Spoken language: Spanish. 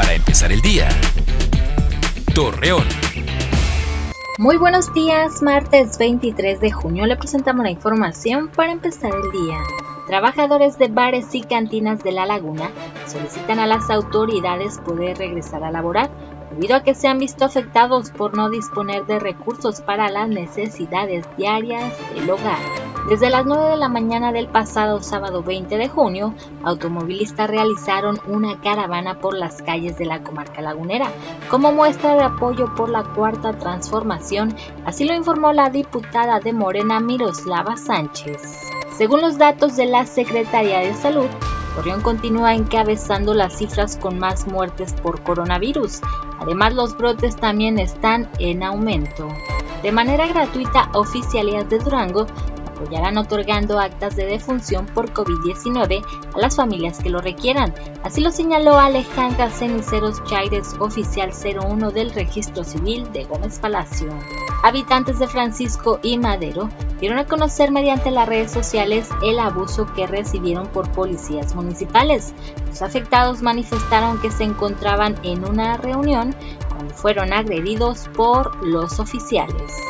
para empezar el día. Torreón. Muy buenos días, martes 23 de junio le presentamos la información para empezar el día. Trabajadores de bares y cantinas de La Laguna solicitan a las autoridades poder regresar a laborar debido a que se han visto afectados por no disponer de recursos para las necesidades diarias del hogar. Desde las 9 de la mañana del pasado sábado 20 de junio, automovilistas realizaron una caravana por las calles de la comarca lagunera como muestra de apoyo por la cuarta transformación, así lo informó la diputada de Morena Miroslava Sánchez. Según los datos de la Secretaría de Salud, Torreón continúa encabezando las cifras con más muertes por coronavirus. Además, los brotes también están en aumento. De manera gratuita, oficialidad de Durango apoyarán otorgando actas de defunción por COVID-19 a las familias que lo requieran. Así lo señaló Alejandra Ceniceros Chaires, oficial 01 del Registro Civil de Gómez Palacio. Habitantes de Francisco y Madero dieron a conocer mediante las redes sociales el abuso que recibieron por policías municipales. Los afectados manifestaron que se encontraban en una reunión cuando fueron agredidos por los oficiales.